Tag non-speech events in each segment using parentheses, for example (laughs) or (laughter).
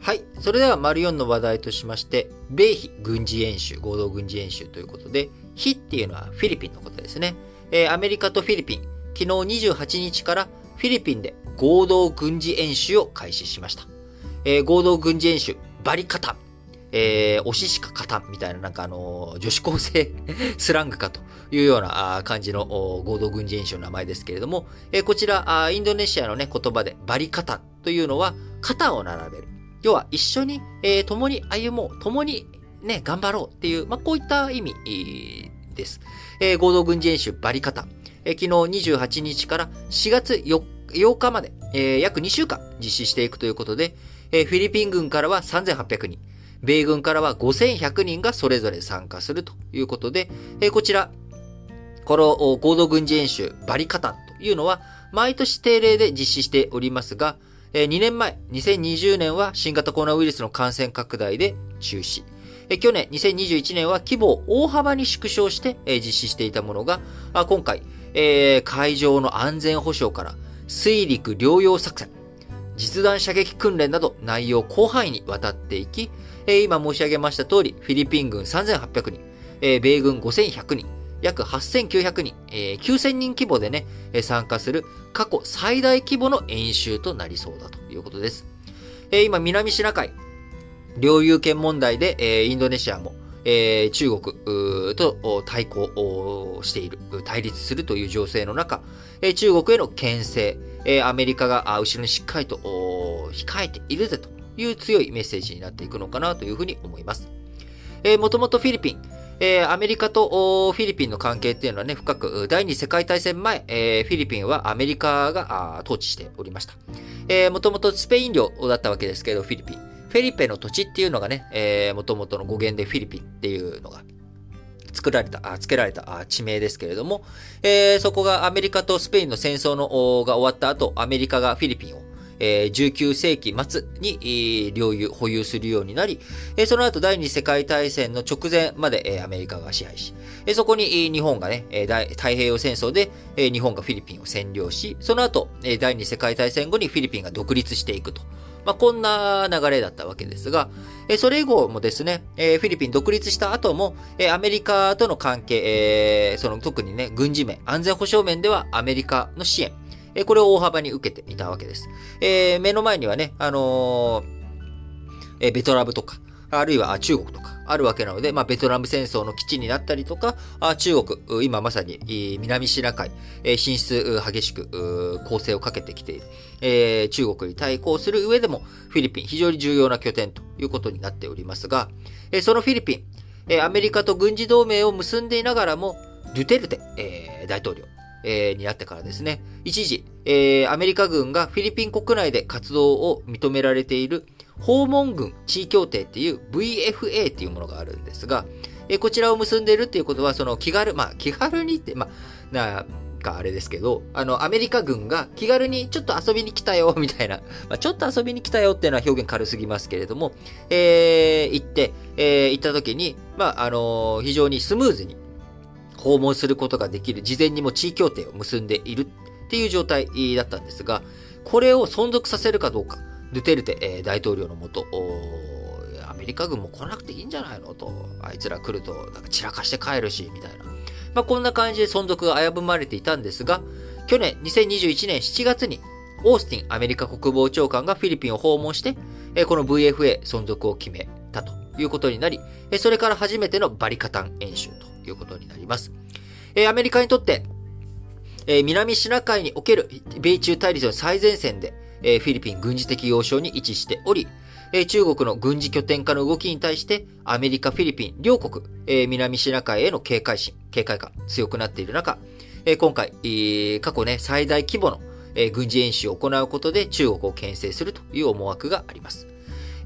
はい。それでは、丸4の話題としまして、米非軍事演習、合同軍事演習ということで、非っていうのはフィリピンのことですね。えー、アメリカとフィリピン、昨日28日からフィリピンで合同軍事演習を開始しました。えー、合同軍事演習、バリカタン、えー、おししかカタンみたいな、なんかあのー、女子高生 (laughs) スラングかというような感じの合同軍事演習の名前ですけれども、えー、こちら、インドネシアのね、言葉でバリカタンというのは、肩を並べる。要は一緒に、えー、共に歩もう、共にね、頑張ろうっていう、まあ、こういった意味です。えー、合同軍事演習バリカタ。えー、昨日28日から4月 4, 8日まで、えー、約2週間実施していくということで、えー、フィリピン軍からは3800人、米軍からは5100人がそれぞれ参加するということで、えー、こちら、この合同軍事演習バリカタというのは、毎年定例で実施しておりますが、2年前、2020年は新型コロナウイルスの感染拡大で中止。去年、2021年は規模を大幅に縮小して実施していたものが、今回、海上の安全保障から水陸両用作戦、実弾射撃訓練など内容広範囲にわたっていき、今申し上げました通り、フィリピン軍3800人、米軍5100人、約8900人、えー、9000人規模でね、参加する過去最大規模の演習となりそうだということです。今、南シナ海、領有権問題で、インドネシアも、中国と対抗している、対立するという情勢の中、中国への牽制、アメリカが後ろにしっかりと控えているぜという強いメッセージになっていくのかなというふうに思います。もともとフィリピン、えー、アメリカとフィリピンの関係っていうのはね、深く、第二次世界大戦前、えー、フィリピンはアメリカが統治しておりました。えー、もともとスペイン領だったわけですけど、フィリピン。フェリペの土地っていうのがね、えー、もともとの語源でフィリピンっていうのが作られた、あ付けられた地名ですけれども、えー、そこがアメリカとスペインの戦争のが終わった後、アメリカがフィリピンをえ19世紀末に、領有、保有するようになり、その後第二次世界大戦の直前まで、アメリカが支配し、そこに日本がね、太平洋戦争で、日本がフィリピンを占領し、その後、第二次世界大戦後にフィリピンが独立していくと。まあ、こんな流れだったわけですが、それ以後もですね、フィリピン独立した後も、アメリカとの関係、その特にね、軍事面、安全保障面ではアメリカの支援、えこれを大幅に受けていたわけです。えー、目の前にはね、あのー、えベトナムとか、あるいは中国とかあるわけなので、まあ、ベトナム戦争の基地になったりとか、あ中国、今まさに南シナ海、進出激しく攻勢をかけてきている、えー、中国に対抗する上でも、フィリピン非常に重要な拠点ということになっておりますが、えそのフィリピン、えアメリカと軍事同盟を結んでいながらも、ドゥテルテ、えー、大統領、えー、になってからですね、一時、えー、アメリカ軍がフィリピン国内で活動を認められている訪問軍地位協定っていう VFA っていうものがあるんですが、えー、こちらを結んでいるっていうことは、その気軽、まあ気軽にって、まあ、な、かあれですけど、あの、アメリカ軍が気軽にちょっと遊びに来たよ、(laughs) みたいな、まあ、ちょっと遊びに来たよっていうのは表現軽すぎますけれども、えー、行って、えー、行った時に、まあ、あのー、非常にスムーズに、訪問することができる、事前にも地位協定を結んでいるっていう状態だったんですが、これを存続させるかどうか、ドゥテルテ大統領のもと、アメリカ軍も来なくていいんじゃないの？と、あいつら来るとなんか散らかして帰るし、みたいな。まあ、こんな感じで存続が危ぶまれていたんですが、去年2021年7月に、オースティンアメリカ国防長官がフィリピンを訪問して、この VFA 存続を決めたということになり、それから初めてのバリカタン演習いうことになります。えアメリカにとって、え南シナ海における米中対立の最前線で、えフィリピン軍事的要衝に位置しており、え中国の軍事拠点化の動きに対して、アメリカ、フィリピン両国、え南シナ海への警戒心、警戒感強くなっている中、え今回、え過去ね、最大規模の、え軍事演習を行うことで中国を牽制するという思惑があります。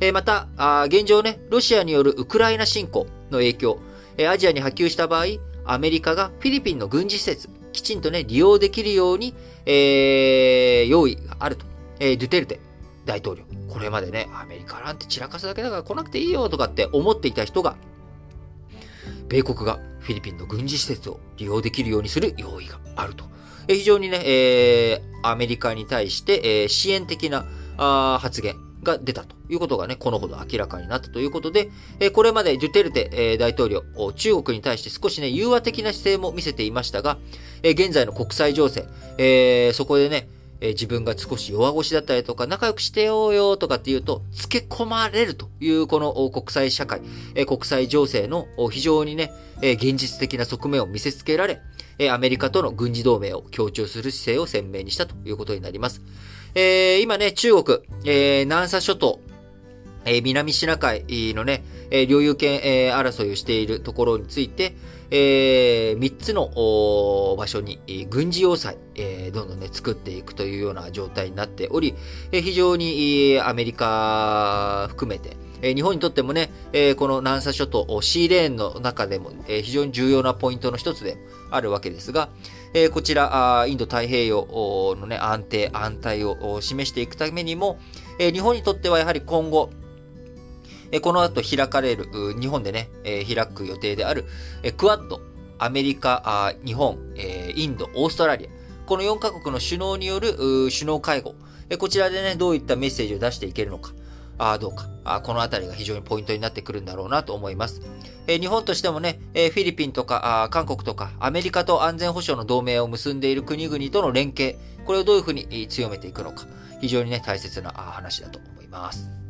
えまたあ現状ね、ロシアによるウクライナ侵攻の影響、えアジアに波及した場合、アメリカがフィリピンの軍事施設、きちんとね、利用できるように、えー、用意があると。えー、ドゥテルテ大統領。これまでね、アメリカなんて散らかすだけだから来なくていいよとかって思っていた人が、米国がフィリピンの軍事施設を利用できるようにする用意があると。えー、非常にね、えー、アメリカに対して、えー、支援的なあ発言が出たということがね、このほど明らかになったということで、えこれまでデュテルテ、え大統領、中国に対して少しね、融和的な姿勢も見せていましたが、え現在の国際情勢、えそこでね、え自分が少し弱腰だったりとか、仲良くしてようよとかっていうと、付け込まれるというこの国際社会、え国際情勢の非常にね、え現実的な側面を見せつけられ、えアメリカとの軍事同盟を強調する姿勢を鮮明にしたということになります。えー、今ね、中国、えー、南沙諸島、えー、南シナ海のね、えー、領有権、えー、争いをしているところについて、えー、3つの場所に軍事要塞、えー、どんどんね、作っていくというような状態になっており、えー、非常にアメリカ含めて、え、日本にとってもね、え、この南沙諸島、シーレーンの中でも、え、非常に重要なポイントの一つであるわけですが、え、こちら、インド太平洋のね、安定、安泰を示していくためにも、え、日本にとってはやはり今後、え、この後開かれる、日本でね、え、開く予定である、え、クワッド、アメリカ、日本、え、インド、オーストラリア、この4カ国の首脳による首脳会合、こちらでね、どういったメッセージを出していけるのか、あどうかあ、このあたりが非常にポイントになってくるんだろうなと思います。えー、日本としてもね、えー、フィリピンとかあ韓国とかアメリカと安全保障の同盟を結んでいる国々との連携、これをどういうふうに強めていくのか、非常にね、大切な話だと思います。